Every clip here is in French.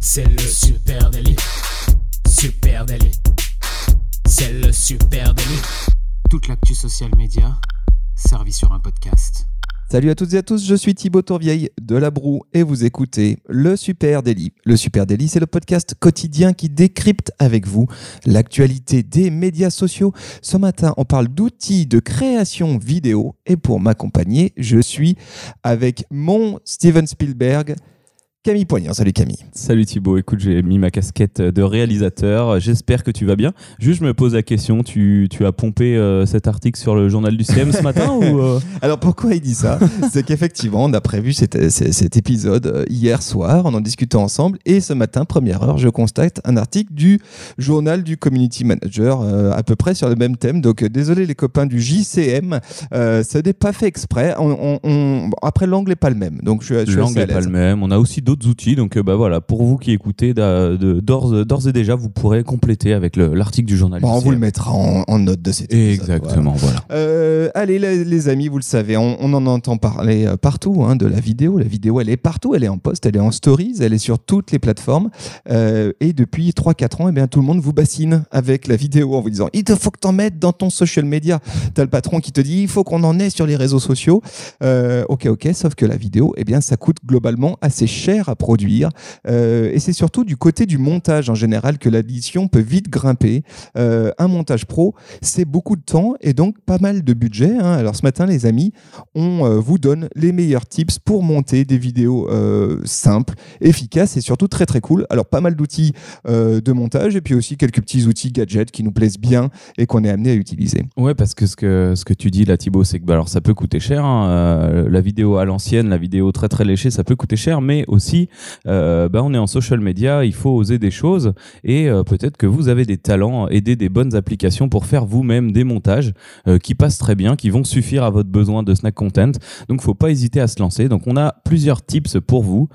C'est le super délit. Super délit. C'est le super délit. Toute l'actu social média servie sur un podcast. Salut à toutes et à tous, je suis Thibaut Tourvieille de La Broue et vous écoutez Le Super Daily. Le Super Daily, c'est le podcast quotidien qui décrypte avec vous l'actualité des médias sociaux. Ce matin, on parle d'outils de création vidéo et pour m'accompagner, je suis avec mon Steven Spielberg. Camille Poignant. Salut Camille. Salut Thibaut, écoute, j'ai mis ma casquette de réalisateur. J'espère que tu vas bien. Juste, je me pose la question, tu, tu as pompé euh, cet article sur le journal du CM ce matin ou euh Alors pourquoi il dit ça? C'est qu'effectivement, on a prévu cet, cet épisode euh, hier soir, on en discutait ensemble, et ce matin, première heure, je constate un article du journal du Community Manager, à peu près sur le même thème. Donc désolé les copains du JCM, ça n'est pas fait exprès. On, on, après, l'angle n'est pas le même. Donc je, je L'angle n'est pas le même. On a aussi d'autres outils. Donc, bah voilà, pour vous qui écoutez, d'ores et déjà, vous pourrez compléter avec l'article du journal. Bon, on vous le mettra en, note de cet épisode. Exactement, voilà. Euh, allez, les, amis, vous le savez, on, en entend parler euh, partout hein, de la vidéo. La vidéo, elle est partout. Elle est en post, elle est en stories, elle est sur toutes les plateformes. Euh, et depuis 3-4 ans, eh bien, tout le monde vous bassine avec la vidéo en vous disant il te faut que t'en mettes dans ton social media. T'as le patron qui te dit il faut qu'on en ait sur les réseaux sociaux. ok, ok, sauf que la vidéo, eh bien, ça coûte globalement assez cher à produire. Euh, et c'est surtout du côté du montage en général que l'addition peut vite grimper. Euh, un montage pro, c'est beaucoup de temps et donc pas mal de budget. Hein. Alors ce matin, les amis, on euh, vous donne les meilleurs tips pour monter des vidéos simples, efficaces et surtout très très cool. Alors pas mal d'outils de montage et puis aussi quelques petits outils gadgets qui nous plaisent bien et qu'on est amené à utiliser. Ouais, parce que ce que, ce que tu dis là, Thibaut, c'est que bah, alors, ça peut coûter cher. Hein. la vidéo à l'ancienne, la vidéo très très léchée, ça peut coûter cher, mais aussi euh, bah, on est en social media, il faut oser des choses et euh, peut-être que vous avez des talents, aider des bonnes applications pour faire vous-même des montages euh, qui passent très bien, qui vont suffire à votre besoin de snack content. Donc, faut pas hésiter à se lancer. Donc, on a plusieurs tips pour vous.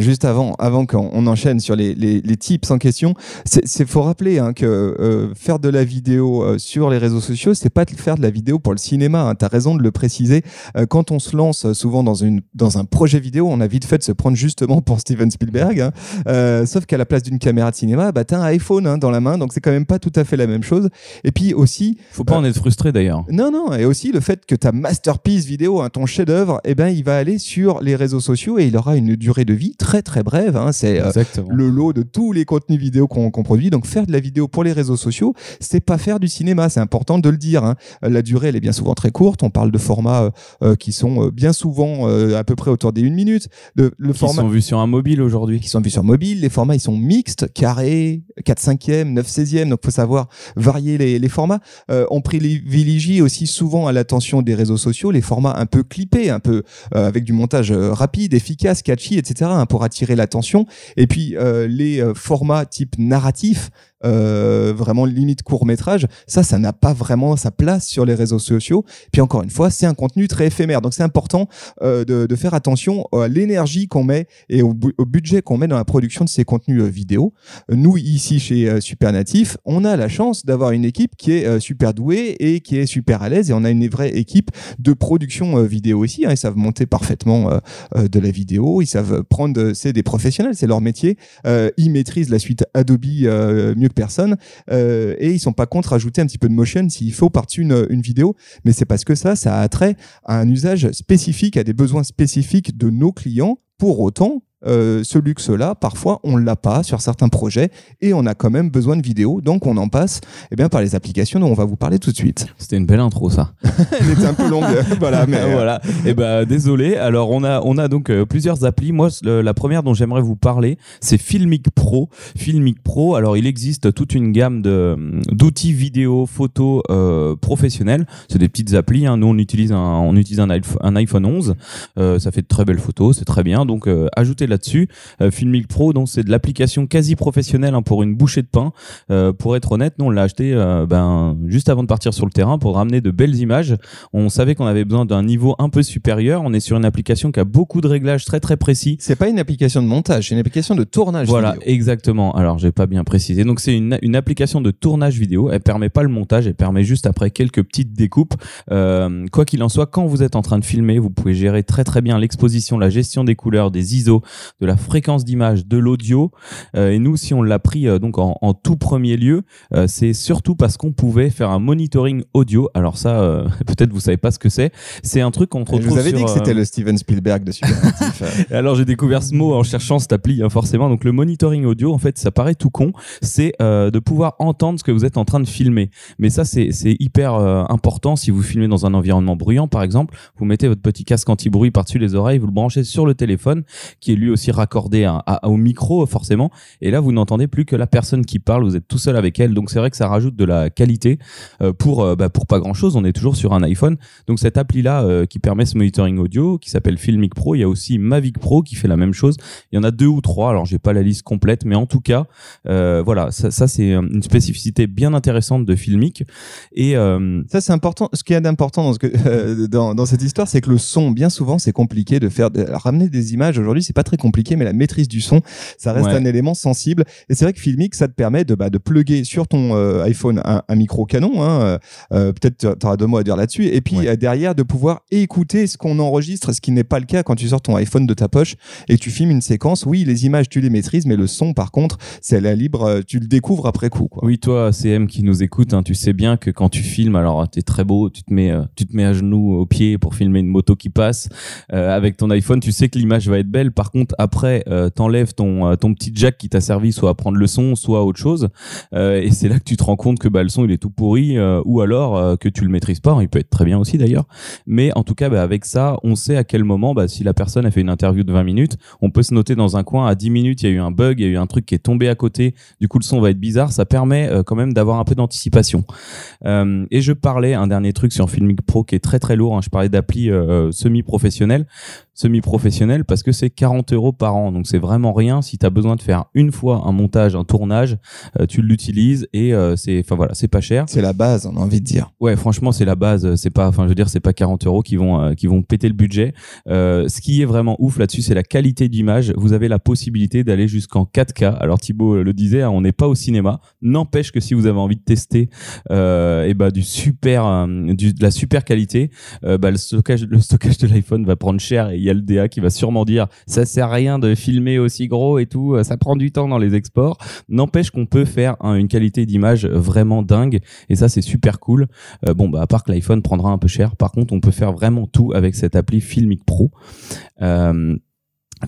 juste avant, avant qu'on enchaîne sur les, tips en question, c'est faut rappeler hein, que faire de la vidéo sur les réseaux sociaux, c'est pas faire de la vidéo pour le cinéma. Hein. Tu as raison de le préciser. quand on se lance souvent dans, dans un projet vidéo, on a vite fait de se prendre justement pour Steven Spielberg. Hein. Euh, sauf qu'à la place d'une caméra de cinéma, bah, tu as un iPhone hein, dans la main, donc c'est quand même pas tout à fait la même chose. Et puis aussi. Faut pas en être frustré d'ailleurs. Non, non. Et aussi le fait que ta masterpiece vidéo, hein, ton chef-d'œuvre, eh ben, il va aller sur les réseaux sociaux et il aura une durée de vie très très brève. C'est euh, le lot de tous les contenus vidéo qu'on produit. Donc faire de la vidéo pour les réseaux sociaux, c'est pas faire du cinéma. C'est important de le dire. La durée, elle est bien souvent très courte. On parle de formats euh, qui sont bien souvent à peu près autour des une minute le, qui sont vus sur un mobile aujourd'hui. Qui sont vus sur mobile. Les formats, ils sont mixtes, carrés, 4 5e, 9 16e. Donc, faut savoir varier les, les formats. Euh, on privilégie aussi souvent à l'attention des réseaux sociaux les formats un peu clippés, un peu euh, avec du montage euh, rapide, efficace, catchy, etc. Hein, pour attirer l'attention. Et puis, euh, les formats type narratif, euh, vraiment limite court métrage, ça, ça n'a pas vraiment sa place sur les réseaux sociaux. Puis encore une fois, c'est un contenu très éphémère. Donc c'est important euh, de, faire attention à l'énergie qu'on met et au, budget qu'on met dans la production de ces contenus euh, vidéo. Nous, ici chez Supernatif, on a la chance d'avoir une équipe qui est super douée et qui est super à l'aise et on a une vraie équipe de production vidéo ici. Hein. Ils savent monter parfaitement de la vidéo, ils savent prendre, c'est des professionnels, c'est leur métier. ils maîtrisent la suite Adobe mieux personnes euh, et ils sont pas contre ajouter un petit peu de motion s'il faut par-dessus une, une, vidéo. Mais c'est parce que ça, ça a trait à un usage spécifique, à des besoins spécifiques de nos clients. Pour autant, euh, ce luxe-là, parfois, on l'a pas sur certains projets et on a quand même besoin de vidéos. Donc, on en passe eh bien, par les applications dont on va vous parler tout de suite. C'était une belle intro, ça. Elle était un peu longue. voilà, mais euh, voilà. Et eh ben, désolé. Alors, on a, on a donc euh, plusieurs applis. Moi, la première dont j'aimerais vous parler, c'est Filmic Pro. Filmic Pro. Alors, il existe toute une gamme de d'outils vidéo, photo professionnels. C'est des petites applis. Hein. Nous, on utilise un, on utilise un, iPhone 11. ça fait de très belles photos. C'est très bien. Donc, ajoutez là-dessus. Euh, Filmic Pro, donc c'est de l'application quasi professionnelle hein, pour une bouchée de pain. Euh, pour être honnête, nous on l'a acheté euh, ben juste avant de partir sur le terrain pour ramener de belles images. On savait qu'on avait besoin d'un niveau un peu supérieur. On est sur une application qui a beaucoup de réglages très très précis. C'est pas une application de montage, c'est une application de tournage Voilà, vidéo. exactement. Alors, j'ai pas bien précisé. Donc, c'est une, une application de tournage vidéo. Elle permet pas le montage. Elle permet juste après quelques petites découpes. Euh, quoi qu'il en soit, quand vous êtes en train de filmer, vous pouvez gérer très très bien l'exposition, la gestion des couleurs, des ISO, de la fréquence d'image, de l'audio. Euh, et nous, si on l'a pris euh, donc en, en tout premier lieu, euh, c'est surtout parce qu'on pouvait faire un monitoring audio. Alors ça, euh, peut-être vous savez pas ce que c'est. C'est un truc qu'on Je retrouve vous avais dit sur, que c'était le Steven Spielberg de alors j'ai découvert ce mot en cherchant cette appli, hein, forcément. Donc le monitoring audio, en fait, ça paraît tout con, c'est euh, de pouvoir entendre ce que vous êtes en train de filmer. Mais ça, c'est c'est hyper euh, important si vous filmez dans un environnement bruyant, par exemple. Vous mettez votre petit casque anti-bruit par-dessus les oreilles, vous le branchez sur le téléphone, qui est lui aussi raccordé au micro, forcément. Et là, vous n'entendez plus que la personne qui parle, vous êtes tout seul avec elle. Donc c'est vrai que ça rajoute de la qualité euh, pour euh, bah, pour pas grand-chose. On est toujours sur un iPhone. Donc cette appli-là euh, qui permet ce monitoring audio, qui s'appelle Filmic Pro, il y a aussi Mavic Pro qui fait la même chose. Il y en a deux ou trois. Alors j'ai pas la liste complète, mais en tout cas, voilà, ça, c'est une spécificité bien intéressante de Filmic. Et Ça, c'est important. Ce qu'il y a d'important dans, dans, cette histoire, c'est que le son, bien souvent, c'est compliqué de faire. ramener des images aujourd'hui, c'est pas très compliqué, mais la maîtrise du son, ça reste Ouais. un élément sensible. Et c'est vrai que Filmic, ça te permet de, bah, de plugger sur ton euh, iPhone un, un micro canon. Hein, euh, euh, Peut-être tu auras deux mots à dire là-dessus. Et puis Ouais. derrière, de pouvoir écouter ce qu'on enregistre, ce qui n'est pas le cas quand tu sors ton iPhone de ta poche et que tu filmes une séquence. Oui, les images, tu les maîtrises, mais le son, par contre, c'est la libre. Tu le découvres après coup. Quoi. Oui, toi, CM qui nous écoute, hein, tu sais bien que quand tu filmes, alors t'es très beau, tu te mets, tu te mets à genoux, au pied pour filmer une moto qui passe euh, avec ton iPhone. Tu sais que l'image va être belle. Par contre, après, euh, t'enlèves ton euh, ton petit jack qui t'a servi soit à prendre le son, soit à autre chose, Euh, et c'est là que tu te rends compte que bah, le son il est tout pourri, euh, ou alors que tu le maîtrises pas. Il peut être très bien aussi d'ailleurs. Mais en tout cas, bah, avec ça, on sait à quel moment, bah, si la personne a fait une interview de 20 minutes, on peut se noter dans un coin à 10 minutes, il y a eu un bug, il y a eu un truc qui est tombé à côté, du coup le son va être bizarre, ça permet quand même d'avoir un peu d'anticipation. Euh, et je parlais, un dernier truc sur Filmic Pro qui est très très lourd, hein, je parlais d'appli euh, semi-professionnelle, semi-professionnelle parce que c'est 40 euros par an, donc c'est vraiment rien. Si tu as besoin de faire une fois un montage, un tournage, euh, tu l'utilises et euh, c'est, enfin voilà, c'est pas cher. C'est la base, on a envie de dire. Ouais, franchement, c'est la base. C'est pas, enfin, je veux dire, c'est pas 40 euros qui vont, euh, qui vont péter le budget. Ce qui est vraiment ouf là-dessus, c'est la qualité d'image. Vous avez la possibilité d'aller jusqu'en 4K. Alors Thibaut le disait, hein, on n'est pas au cinéma. N'empêche que si vous avez envie de tester, et bah du super, du, de la super qualité, bah, le stockage, le stockage de l'iPhone va prendre cher et il le DA qui va sûrement dire, ça sert à rien de filmer aussi gros et tout. euh, Ça prend du temps dans les exports. N'empêche qu'on peut faire hein, une qualité d'image vraiment dingue et ça c'est super cool. Euh, bon, bah, à part que l'iPhone prendra un peu cher, par contre, on peut faire vraiment tout avec cette appli Filmic Pro. Euh,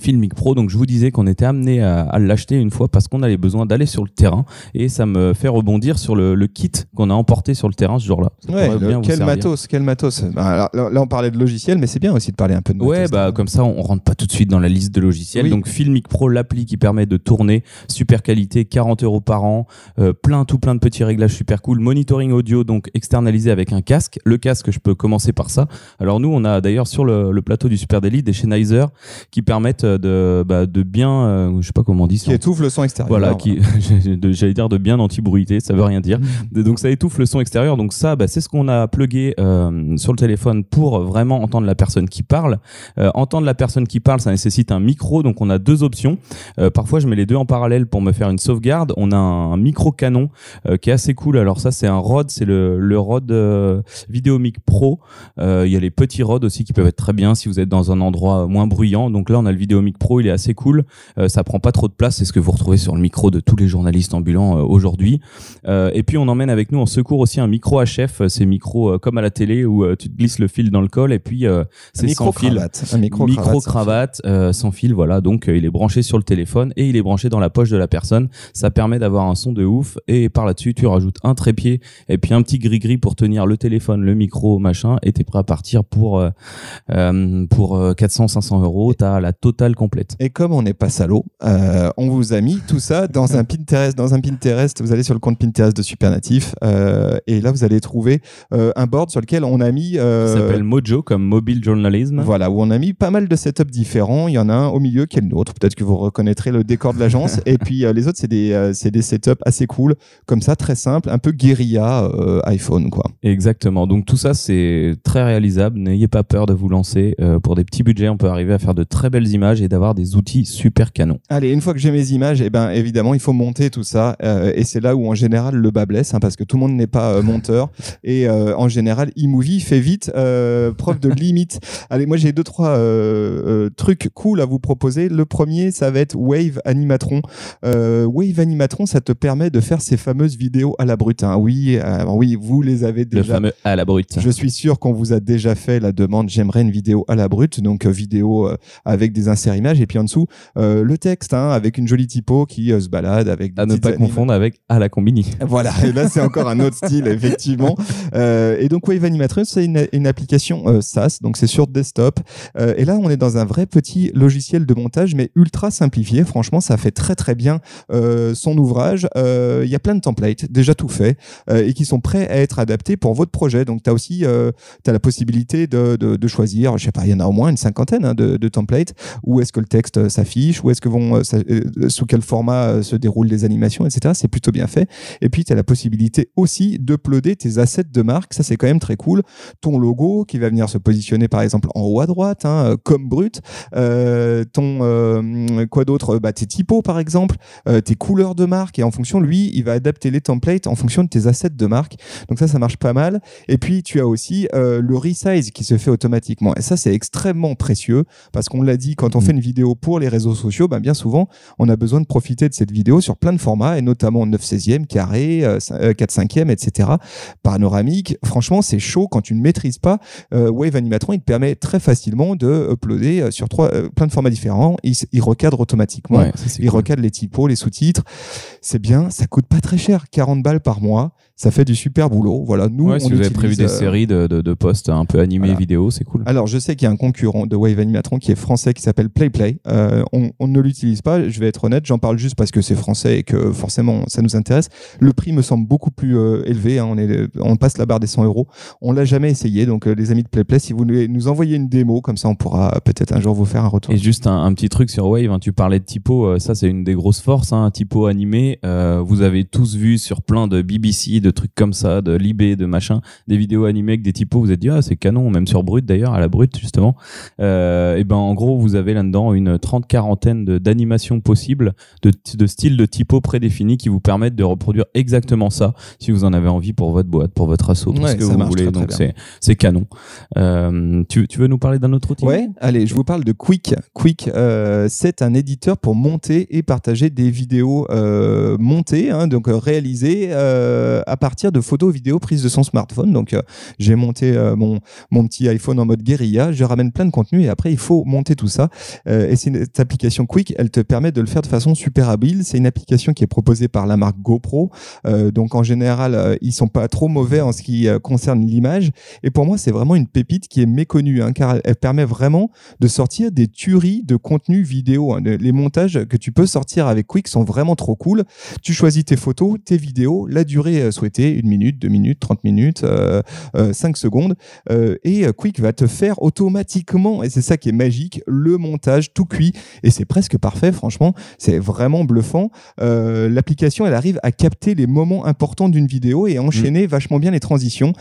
Filmic Pro, donc je vous disais qu'on était amené à, à l'acheter une fois parce qu'on avait besoin d'aller sur le terrain et ça me fait rebondir sur le, le kit qu'on a emporté sur le terrain ce jour-là. Ouais, le- quel matos, quel matos. Bah, alors, là, là, on parlait de logiciel, mais c'est bien aussi de parler un peu de matos. Ouais, bah comme ça, on rentre pas tout de suite dans la liste de logiciels. Oui. Donc Filmic Pro, l'appli qui permet de tourner, super qualité, 40 euros par an, euh, plein tout plein de petits réglages super cool, monitoring audio donc externalisé avec un casque. Le casque, je peux commencer par ça. Alors nous, on a d'ailleurs sur le, le plateau du Super Daily des Sennheiser qui permettent de bah, de bien, euh, je sais pas comment on dit, qui étouffe le son extérieur. voilà, qui, j'allais dire de bien anti-bruité, ça veut rien dire. De- Donc ça étouffe le son extérieur. Donc ça, bah, c'est ce qu'on a plugué euh, sur le téléphone pour vraiment entendre la personne qui parle. Euh, entendre la personne qui parle, ça nécessite un micro. Donc on a deux options. Euh, parfois, je mets les deux en parallèle pour me faire une sauvegarde. On a un micro canon euh, qui est assez cool. Alors ça, c'est un Rode, c'est le, le Rode euh, Videomic Pro. Euh, Il y a les petits Rode aussi qui peuvent être très bien si vous êtes dans un endroit moins bruyant. Donc là, on a le Videomic Pro, il est assez cool. Euh, ça prend pas trop de place, c'est ce que vous retrouvez sur le micro de tous les journalistes ambulants euh, aujourd'hui. Euh, et puis on emmène avec nous en secours aussi un micro HF, ces micros comme à la télé où tu te glisses le fil dans le col et puis c'est micro sans fil. Un micro, Micro cravate, sans fil, voilà. Donc il est branché sur le téléphone et il est branché dans la poche de la personne. Ça permet d'avoir un son de ouf et par là-dessus tu rajoutes un trépied et puis un petit gris-gris pour tenir le téléphone, le micro, machin. Et t'es prêt à partir pour euh, pour 400-500 euros. T'as la totale totale complète. Et comme on n'est pas salaud, euh, on vous a mis tout ça dans un Pinterest. Dans un Pinterest, vous allez sur le compte Pinterest de Supernatif euh, et là vous allez trouver euh, un board sur lequel on a mis. Ça s'appelle Mojo comme Mobile Journalism. Voilà, où on a mis pas mal de setups différents. Il y en a un au milieu qui est le nôtre. Peut-être que vous reconnaîtrez le décor de l'agence. et puis les autres, c'est des, c'est des setups assez cool, comme ça, très simple, un peu guérilla iPhone, quoi. Exactement. Donc tout ça, c'est très réalisable. N'ayez pas peur de vous lancer. pour des petits budgets, on peut arriver à faire de très belles images et d'avoir des outils super canons. Allez, une fois que j'ai mes images, et eh ben évidemment, il faut monter tout ça. Euh, et c'est là où en général le bas blesse, hein, parce que tout le monde n'est pas euh, monteur. Et euh, en général, eMovie fait vite preuve de limite. Allez, moi j'ai deux trois trucs cool à vous proposer. Le premier, ça va être Wave Animatron. Wave Animatron, ça te permet de faire ces fameuses vidéos à la brute. Hein. Oui, oui, vous les avez déjà. Le fameux à la brute. Je suis sûr qu'on vous a déjà fait la demande. J'aimerais une vidéo à la brute, donc vidéo avec des inserts images et puis en dessous le texte hein, avec une jolie typo qui se balade avec. Des à ne pas confondre avec à la combini. Voilà, et là c'est encore un autre style effectivement. Euh, et donc Wave Animatrix c'est une, une, application euh, SaaS, donc c'est sur desktop. Euh, et là on est dans un vrai petit logiciel de montage, mais ultra simplifié. Franchement, ça fait très très bien euh, son ouvrage. Il y a plein de templates déjà tout fait et qui sont prêts à être adaptés pour votre projet. Donc tu as aussi as la possibilité de, de, de, choisir, je sais pas, il y en a au moins une cinquantaine hein, de, de, templates. Où est-ce que le texte s'affiche, où est-ce que vont, sous quel format se déroulent les animations, etc. C'est plutôt bien fait. Et puis, tu as la possibilité aussi d'uploader tes assets de marque. Ça, c'est quand même très cool. Ton logo qui va venir se positionner, par exemple, en haut à droite, hein, comme brut. Euh, ton, euh, quoi d'autre? Bah, Tes typos, par exemple. Euh, tes couleurs de marque. Et en fonction, lui, il va adapter les templates en fonction de tes assets de marque. Donc ça, ça marche pas mal. Et puis, tu as aussi le resize qui se fait automatiquement. Et ça, c'est extrêmement précieux parce qu'on l'a dit, quand on mmh. fait une vidéo pour les réseaux sociaux, bah, bien souvent, on a besoin de profiter de cette vidéo sur plein de formats et notamment 9 16e, carré, 4 5e, etc. Panoramique. Franchement, c'est chaud quand tu ne maîtrises pas. Euh, Wave Animatron, il te permet très facilement de uploader euh, sur trois, euh, plein de formats différents. Il, il recadre automatiquement. il recadre les typos, les sous-titres. C'est bien. Ça coûte pas très cher. 40 balles par mois ça fait du super boulot. Voilà, nous, si vous avez prévu des séries de, de, posts un peu animés vidéo, c'est cool. Alors, je sais qu'il y a un concurrent de Wave Animatron qui est français qui s'appelle PlayPlay. Euh, on, on, ne l'utilise pas, je vais être honnête, j'en parle juste parce que c'est français et que forcément ça nous intéresse. Le prix me semble beaucoup plus euh, élevé. Hein. on, est, on passe la barre des 100 euros. On l'a jamais essayé. Donc, euh, les amis de PlayPlay, si vous nous envoyez une démo, comme ça, on pourra peut-être un jour vous faire un retour. Et juste un, petit truc sur Wave, hein. tu parlais de typo, ça c'est une des grosses forces, hein, un typo animé. vous avez tous vu sur plein de BBC, de trucs comme ça, de Libé, de machin, des vidéos animées avec des typos, vous êtes dit, ah, c'est canon, même sur Brut d'ailleurs, à la Brut justement. Euh, et ben, en gros, vous avez là-dedans une trente quarantaine d'animations possibles, de, de styles de typos prédéfinis qui vous permettent de reproduire exactement ça si vous en avez envie pour votre boîte, pour votre assaut, tout ce que vous voulez. Donc, c'est canon. Euh, tu, tu, veux nous parler d'un autre outil? Ouais, allez, je vous parle de Quick. Quick, euh, c'est un éditeur pour monter et partager des vidéos euh, montées, hein, donc réalisées à partir de photos vidéo prise de son smartphone. Donc, euh, j'ai monté euh, mon, mon petit iPhone en mode guérilla. Je ramène plein de contenu et après, il faut monter tout ça. Euh, et cette application Quick, elle te permet de le faire de façon super habile. C'est une application qui est proposée par la marque GoPro. donc, en général, ils sont pas trop mauvais en ce qui concerne l'image. Et pour moi, c'est vraiment une pépite qui est méconnue, hein, car elle permet vraiment de sortir des tueries de contenu vidéo. Hein. Les montages que tu peux sortir avec Quick sont vraiment trop cool. Tu choisis tes photos, tes vidéos, la durée une minute, 2 minutes, 30 minutes, 5 euh, euh, secondes. Euh, et Quick va te faire automatiquement, et c'est ça qui est magique, le montage tout cuit. Et c'est presque parfait, franchement. C'est vraiment bluffant. L'application, elle arrive à capter les moments importants d'une vidéo et enchaîner vachement bien les transitions.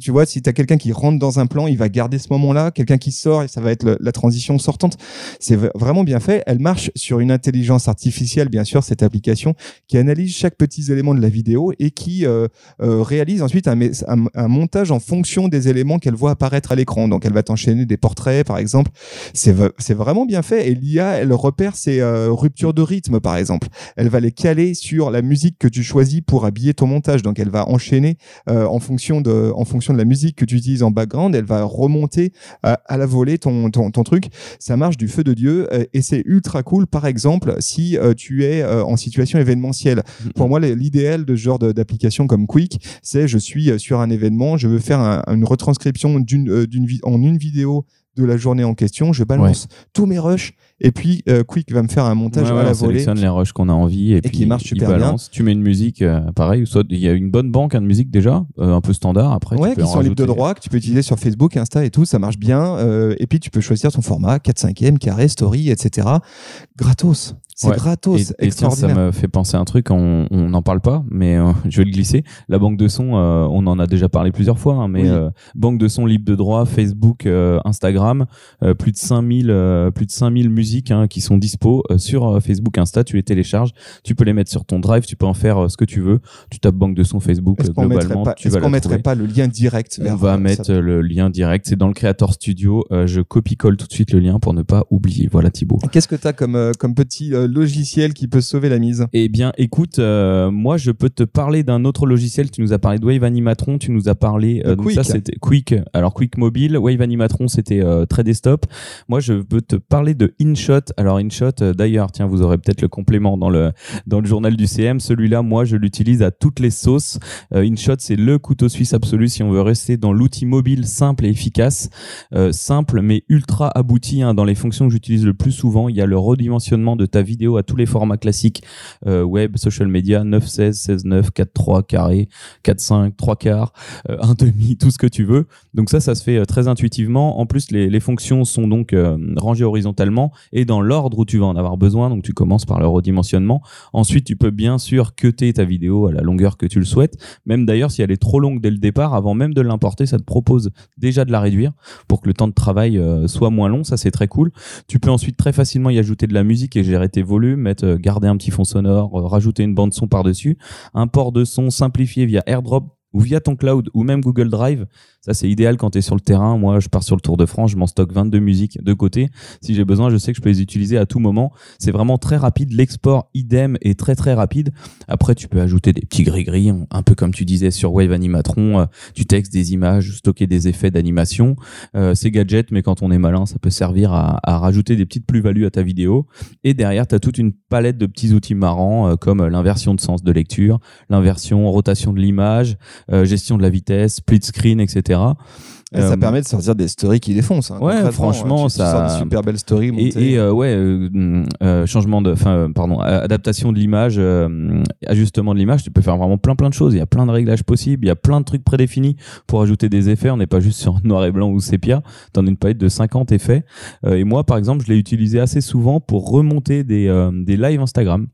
tu vois, si tu as quelqu'un qui rentre dans un plan, il va garder ce moment-là. Quelqu'un qui sort, et ça va être la transition sortante. C'est vraiment bien fait. Elle marche sur une intelligence artificielle, bien sûr, cette application, qui analyse chaque petit élément de la vidéo et qui euh, réalise ensuite un, un, montage en fonction des éléments qu'elle voit apparaître à l'écran. Donc elle va t'enchaîner des portraits, par exemple. C'est vraiment bien fait. Et l'IA, elle repère ces euh, ruptures de rythme, par exemple. Elle va les caler sur la musique que tu choisis pour habiller ton montage. Donc elle va enchaîner euh, en, fonction de, en fonction de la musique que tu utilises en background. Elle va remonter à, la volée ton, ton, ton, truc. Ça marche du feu de Dieu euh, et c'est ultra cool, par exemple, si tu es en situation événementielle. Mm-hmm. Pour moi, l'idéal de ce genre d'application comme Quick, c'est je suis euh, sur un événement, je veux faire une retranscription d'une, euh, d'une en une vidéo de la journée en question, je balance tous mes rushs Et puis euh, Quick va me faire un montage Ouais, ouais, à la on volée. sélectionne les rushs qu'on a envie et, puis qui marche il super bien. balance. Tu mets une musique, euh, pareil, soit il y a une bonne banque hein, de musique déjà, euh, un peu standard. Après, Ouais, tu peux qui en sont libres de droit, que tu peux utiliser sur Facebook, Insta et tout, ça marche bien. Euh, et puis tu peux choisir ton format, 4 5e, carré, story, etc. Gratos. C'est Ouais. gratos, Et, et tiens, ça me fait penser à un truc, on n'en parle pas, mais euh, je vais le glisser. La banque de son, euh, on en a déjà parlé plusieurs fois, hein, mais Oui. euh, banque de son libre de droit, Facebook, Instagram, plus de 5000 euh, plus de 5000 musiques hein, qui sont dispo euh, sur euh, Facebook, Insta, tu les télécharges, tu peux les mettre sur ton drive, tu peux en faire euh, ce que tu veux. Tu tapes banque de son Facebook mettrait globalement, pas, tu est-ce qu'on mettrait trouver. pas le lien direct vers On va mettre ça le lien direct, c'est dans le Creator Studio. Je copie-colle tout de suite le lien pour ne pas oublier. Voilà Thibaut. Qu'est-ce que tu as comme, comme petit logiciel qui peut sauver la mise? Eh bien, écoute, euh, moi, je peux te parler d'un autre logiciel. Tu nous as parlé de Wave Animatron, tu nous as parlé De euh, donc Quick. ça c'était Quick. Alors Quick mobile, Wave Animatron, c'était euh, très desktop. Moi, je peux te parler de InShot. Alors InShot, euh, d'ailleurs, tiens, vous aurez peut-être le complément dans le dans le journal du CM. Celui-là, moi, je l'utilise à toutes les sauces. Euh, InShot, c'est le couteau suisse absolu si on veut rester dans l'outil mobile simple et efficace, Euh, simple mais ultra abouti. hein. Dans les fonctions que j'utilise le plus souvent, il y a le redimensionnement de ta vidéo à tous les formats classiques web, social media, 9, 16, 16, 9, 4, 3, carré, 4, 5, 3 quarts, euh, 1 demi, tout ce que tu veux. Donc ça, ça se fait très intuitivement. En plus, les, fonctions sont donc rangées horizontalement et dans l'ordre où tu vas en avoir besoin. Donc tu commences par le redimensionnement. Ensuite, tu peux bien sûr cutter ta vidéo à la longueur que tu le souhaites. Même d'ailleurs, si elle est trop longue dès le départ, avant même de l'importer, ça te propose déjà de la réduire pour que le temps de travail euh, soit moins long. Ça, c'est très cool. Tu peux ensuite très facilement y ajouter de la musique et gérer tes volumes, mettre, euh, garder un petit fond sonore, euh, rajouter une bande son par-dessus, un port de son simplifié via AirDrop ou via ton cloud ou même Google Drive. Ça, c'est idéal quand tu es sur le terrain. Moi, je pars sur le Tour de France, je m'en stocke 22 musiques de côté. Si j'ai besoin, je sais que je peux les utiliser à tout moment. C'est vraiment très rapide. L'export, idem, est très très rapide. Après, tu peux ajouter des petits gris-gris, un peu comme tu disais sur Wave Animatron, euh, du texte, des images, stocker des effets d'animation. Euh, c'est gadget, mais quand on est malin, ça peut servir à, rajouter des petites plus-values à ta vidéo. Et derrière, tu as toute une palette de petits outils marrants, euh, comme l'inversion de sens de lecture, l'inversion, rotation de l'image, euh, gestion de la vitesse, split screen, etc. Et Ça Euh, permet de sortir des stories qui défoncent. hein, ouais, franchement, tu, tu ça- des super belles stories. montées. Et, et, euh, ouais, euh, euh, changement de, enfin, pardon, adaptation de l'image, euh, ajustement de l'image, tu peux faire vraiment plein plein de choses. Il y a plein de réglages possibles, il y a plein de trucs prédéfinis pour ajouter des effets. On n'est pas juste sur noir et blanc ou sépia. T'en as une palette de 50 effets. Et moi, par exemple, je l'ai utilisé assez souvent pour remonter des, des lives Instagram.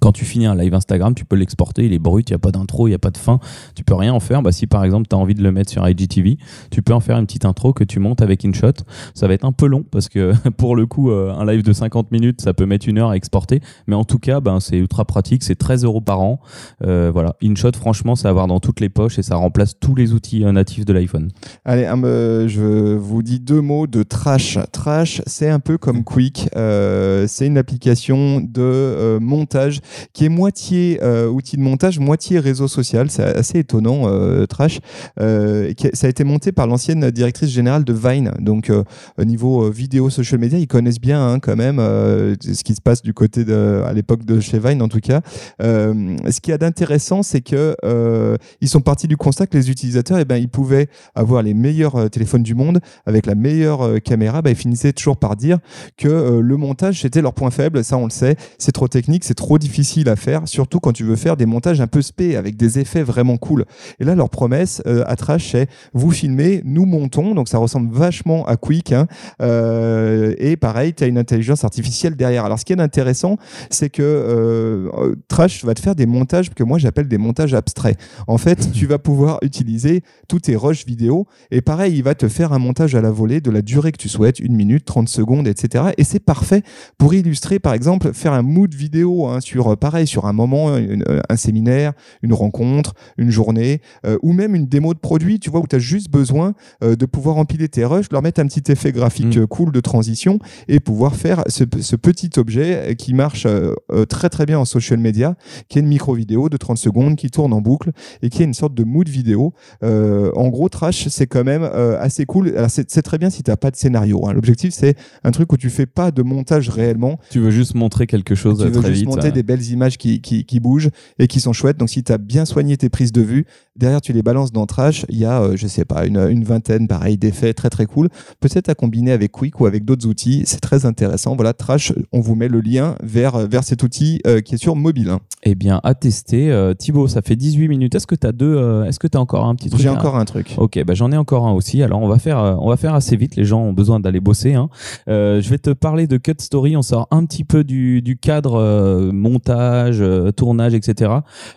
Quand tu finis un live Instagram, tu peux l'exporter, il est brut, il n'y a pas d'intro, il n'y a pas de fin, tu peux rien en faire. Bah, si par exemple tu as envie de le mettre sur IGTV, tu peux en faire une petite intro que tu montes avec InShot. Ça va être un peu long parce que pour le coup, euh, un live de 50 minutes, ça peut mettre une heure à exporter. Mais en tout cas, ben, c'est ultra pratique, c'est 13 euros par an. Euh, voilà, InShot, franchement, c'est à avoir dans toutes les poches et ça remplace tous les outils euh, natifs de l'iPhone. Allez, euh, je vous dis deux mots de Trash. Trash, c'est un peu comme Quick. Euh, c'est une application de montage qui est moitié euh, outil de montage, moitié réseau social. C'est assez étonnant, euh, Trash. Euh, ça a été monté par l'ancienne directrice générale de Vine. Donc, au niveau vidéo, social media, ils connaissent bien hein, quand même ce qui se passe du côté à l'époque de chez Vine, en tout cas. Ce qu'il y a d'intéressant, c'est que ils sont partis du constat que les utilisateurs, eh ben, ils pouvaient avoir les meilleurs téléphones du monde avec la meilleure caméra. Bah, ils finissaient toujours par dire que le montage c'était leur point faible. Ça, on le sait. C'est trop technique, c'est trop difficile à faire, surtout quand tu veux faire des montages un peu spé avec des effets vraiment cool. Et là, leur promesse euh, à Trash, c'est vous filmez, nous montons. Donc, ça ressemble vachement à Quick. hein. Euh, et pareil, tu as une intelligence artificielle derrière. Alors, ce qui est intéressant, c'est que euh, euh, Trash va te faire des montages que moi j'appelle des montages abstraits. En fait, tu vas pouvoir utiliser tous tes rushs vidéo et pareil, il va te faire un montage à la volée de la durée que tu souhaites, une minute, 30 secondes, etc. Et c'est parfait pour illustrer, par exemple, faire un mood vidéo hein, sur, euh, pareil, sur un moment, une- euh, un séminaire, une rencontre, une journée, euh, ou même une démo de produit, tu vois, où tu as juste besoin euh, de pouvoir empiler tes rushs, leur mettre un petit effet graphique Mm. cool de transition et pouvoir faire ce, ce petit objet qui marche très très bien en social media, qui est une micro vidéo de 30 secondes qui tourne en boucle et qui est une sorte de mood vidéo. En gros, Trash, c'est quand même assez cool. Alors, c'est très bien si tu n'as pas de scénario. hein. L'objectif, c'est un truc où tu fais pas de montage réellement. Tu veux juste montrer quelque chose Tu veux très juste vite. monter euh. des belles images qui, qui, qui bougent et qui sont chouettes. Donc si tu as bien soigné tes prises de vue, derrière tu les balances dans Trash, il y a, euh, je sais pas, une, une vingtaine, pareil, d'effets très très cool. Peut-être à combiner avec Quick ou avec d'autres outils, c'est très intéressant. Voilà, Trash, on vous met le lien vers, vers cet outil euh, qui est sur mobile. hein. Eh bien, à tester. Euh, Thibaut, ça fait 18 minutes. Est-ce que tu as deux euh, Est-ce que tu as encore un petit truc J'ai encore un truc. Ok, bah j'en ai encore un aussi. Alors on va faire, on va faire assez vite. Les gens ont besoin d'aller bosser. Hein. Je vais te parler de Cut Story. On sort un petit peu du, du cadre euh, montage, euh, tournage, etc.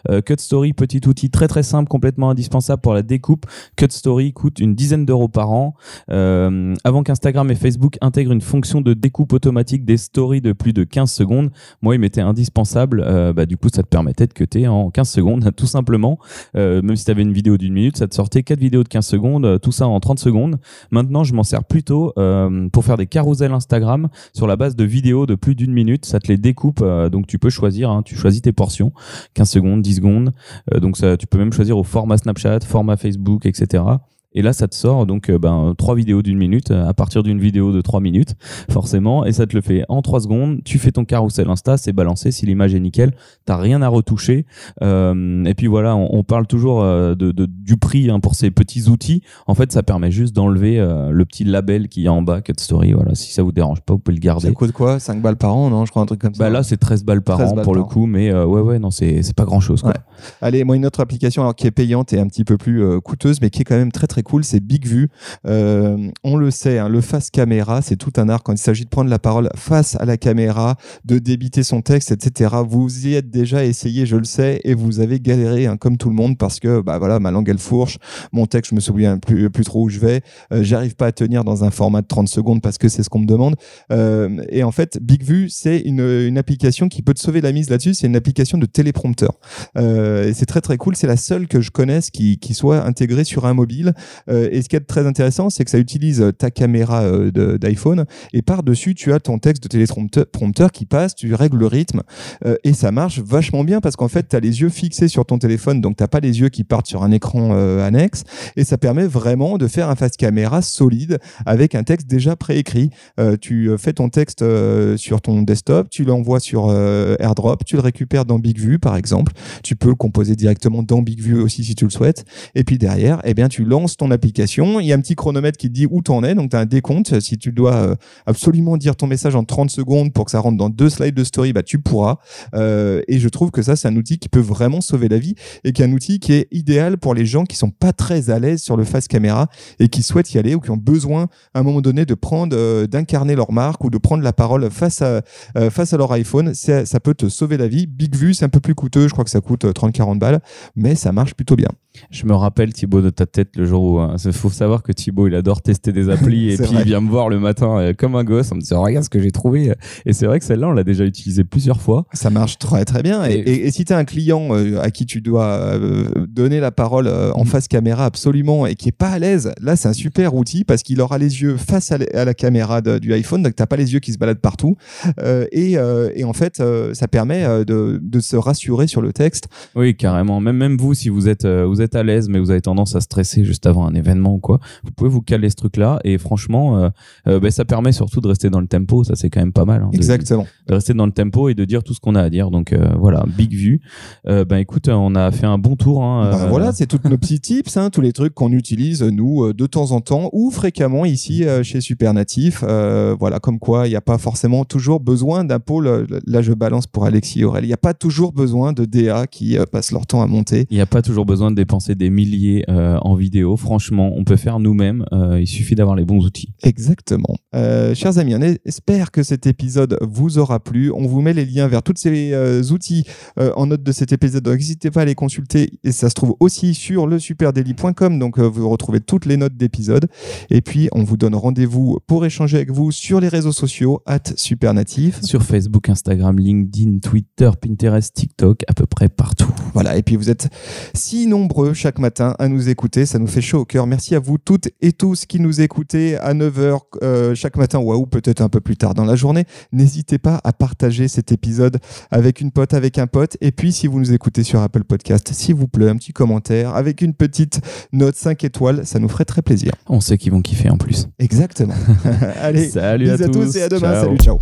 Euh, Cut Story, petit outil très très simple, complètement indispensable pour la découpe. Cut Story coûte une dizaine d'euros par an. Euh, avant qu'Instagram et Facebook intègrent une fonction de découpe automatique des stories de plus de 15 secondes, moi il m'était indispensable. Bah, du coup, ça te permettait de cutter en 15 secondes, tout simplement. Même si tu avais une vidéo d'une minute, ça te sortait quatre vidéos de 15 secondes, tout ça en 30 secondes. Maintenant, je m'en sers plutôt pour faire des carousels Instagram sur la base de vidéos de plus d'une minute. Ça te les découpe, donc tu peux choisir, hein, tu choisis tes portions, 15 secondes, 10 secondes. Euh, donc ça, tu peux même choisir au format Snapchat, format Facebook, etc. Et là, ça te sort donc euh, ben, trois vidéos d'une minute euh, à partir d'une vidéo de trois minutes, forcément, et ça te le fait en trois secondes. Tu fais ton carrousel Insta, c'est balancé. Si l'image est nickel, t'as rien à retoucher. Euh, et puis voilà, on, on parle toujours de, de- du prix hein, pour ces petits outils. En fait, ça permet juste d'enlever euh, le petit label qui est en bas, Cut Story. Voilà, si ça vous dérange pas, vous pouvez le Ça garder. coûte quoi? 5 balles par an, non? Je crois un truc comme ça. Bah là, c'est 13 balles par 13 an balles pour le an. coup, mais euh, ouais, ouais, non, c'est c'est pas grand chose. Quoi. Ouais. Allez, moi une autre application alors qui est payante et un petit peu plus coûteuse, mais qui est quand même très très cool, c'est BigView. Euh, on le sait, hein, le face caméra, c'est tout un art quand il s'agit de prendre la parole face à la caméra, de débiter son texte, etc. Vous y êtes déjà essayé, je le sais, et vous avez galéré hein, comme tout le monde parce que bah voilà, ma langue elle fourche, mon texte je me souviens plus trop où je vais, euh, j'arrive pas à tenir dans un format de 30 secondes parce que c'est ce qu'on me demande. Euh, et en fait, BigView, c'est une, application qui peut te sauver la mise là-dessus. C'est une application de téléprompteur. Euh, c'est très très cool. C'est la seule que je connaisse qui soit intégrée sur un mobile. Euh, et ce qui est très intéressant, c'est que ça utilise ta caméra euh, d'iPhone et par-dessus, tu as ton texte de téléprompteur prompteur qui passe, tu règles le rythme euh, et ça marche vachement bien parce qu'en fait, tu as les yeux fixés sur ton téléphone, donc tu pas les yeux qui partent sur un écran euh, annexe et ça permet vraiment de faire un face caméra solide avec un texte déjà préécrit. Euh, tu euh, fais ton texte euh, sur ton desktop, tu l'envoies sur euh, AirDrop, tu le récupères dans BigView par exemple. Tu peux le composer directement dans BigView aussi si tu le souhaites. Et puis derrière, eh bien, tu lances ton application. Il y a un petit chronomètre qui dit où t'en es. Donc, tu as un décompte. Si tu dois euh, absolument dire ton message en 30 secondes pour que ça rentre dans deux slides de story, bah, tu pourras. Euh, et je trouve que ça, c'est un outil qui peut vraiment sauver la vie et qui est un outil qui est idéal pour les gens qui sont pas très à l'aise sur le face caméra et qui souhaitent y aller ou qui ont besoin à un moment donné de prendre, euh, d'incarner leur marque ou de prendre la parole face à, face à leur iPhone. C'est- Ça peut te sauver la vie. BigView, c'est un peu plus coûteux. Je crois que ça coûte euh, 30-40 balles, mais ça marche plutôt bien. Je me rappelle Thibaut de ta tête le jour où. Il faut savoir que Thibaut il adore tester des applis et puis vrai. il vient me voir le matin euh, comme un gosse en me disant regarde ce que j'ai trouvé. Et c'est vrai que celle-là on l'a déjà utilisée plusieurs fois. Ça marche très très bien. Et, Et- et- et si tu as un client euh, à qui tu dois euh, donner la parole en Mm. face caméra absolument et qui est pas à l'aise, là c'est un super outil parce qu'il aura les yeux face à, la- à la caméra de- du iPhone, donc t'as pas les yeux qui se baladent partout. Et, et en fait, ça permet de, de se rassurer sur le texte. Oui carrément. Même même vous si vous êtes vous êtes à l'aise mais vous avez tendance à stresser juste avant un événement ou quoi, vous pouvez vous caler ce truc-là et franchement euh, euh, ben, ça permet surtout de rester dans le tempo. Ça c'est quand même pas mal. hein, de- Exactement. de rester dans le tempo et de dire tout ce qu'on a à dire. Donc euh, voilà, big view. Euh, ben écoute, on a fait un bon tour. Hein, Ben voilà, c'est tous nos petits tips, hein, tous les trucs qu'on utilise nous de temps en temps ou fréquemment ici chez Supernatif. Voilà, comme quoi il n'y a pas forcément toujours besoin d'un pôle. Là, je balance pour Alexis Aurel. Il n'y a pas toujours besoin de DA qui passent leur temps à monter. Il n'y a pas toujours besoin de dépenser des milliers euh, en vidéo. Franchement, on peut faire nous-mêmes. Euh, il suffit d'avoir les bons outils. Exactement. Euh, chers amis, on espère que cet épisode vous aura plu. On vous met les liens vers tous ces outils en note de cet épisode. Donc n'hésitez pas à les consulter. Et ça se trouve aussi sur le superdaily.com. Donc vous retrouvez toutes les notes d'épisode. Et puis on vous donne rendez-vous pour échanger avec vous sur les réseaux sociaux at supernatif. Sur Facebook, Instagram, LinkedIn, Twitter, Pinterest, TikTok, à peu près partout. Voilà. Et puis vous êtes si nombreux chaque matin à nous écouter. Ça nous fait chaud au cœur. Merci à vous toutes et tous qui nous écoutez à 9h euh, chaque matin ou peut-être un peu plus tard dans la journée. N'hésitez pas à partager cet épisode avec une pote, avec un pote. Et puis si vous nous écoutez sur Apple Podcast, s'il vous plaît, un petit commentaire avec une petite note 5 étoiles. Ça nous ferait très plaisir. On sait qu'ils vont kiffer en plus. Exactement. Allez, Salut à tous tous. et à demain. Ciao. Salut, ciao.